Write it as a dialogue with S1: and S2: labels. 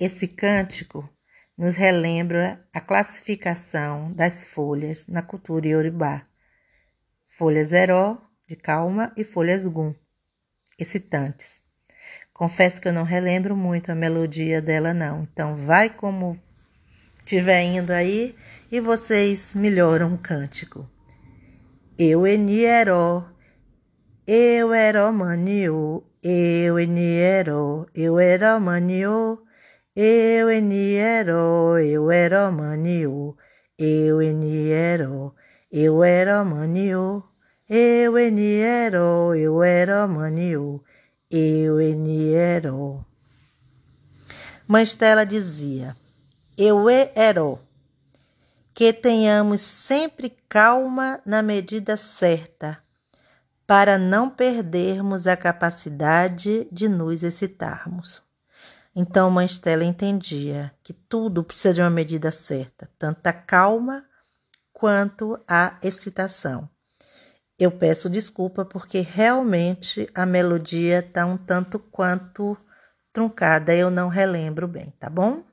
S1: Esse cântico nos relembra a classificação das folhas na cultura iorubá. Folhas Heró, de calma, e folhas Gum, excitantes. Confesso que eu não relembro muito a melodia dela, não. Então, vai como estiver indo aí e vocês melhoram o cântico. Eu eniero, eu ero manio, eu eniero, eu era manio, eu eniero, eu era manio, eu eniero, eu era manio, eu eniero, eu era manio, eu eniero. Mãe Estela dizia, eu ero que tenhamos sempre calma na medida certa, para não perdermos a capacidade de nos excitarmos. Então, Mãe Estela entendia que tudo precisa de uma medida certa, tanto a calma quanto a excitação. Eu peço desculpa porque realmente a melodia está um tanto quanto truncada, eu não relembro bem, tá bom?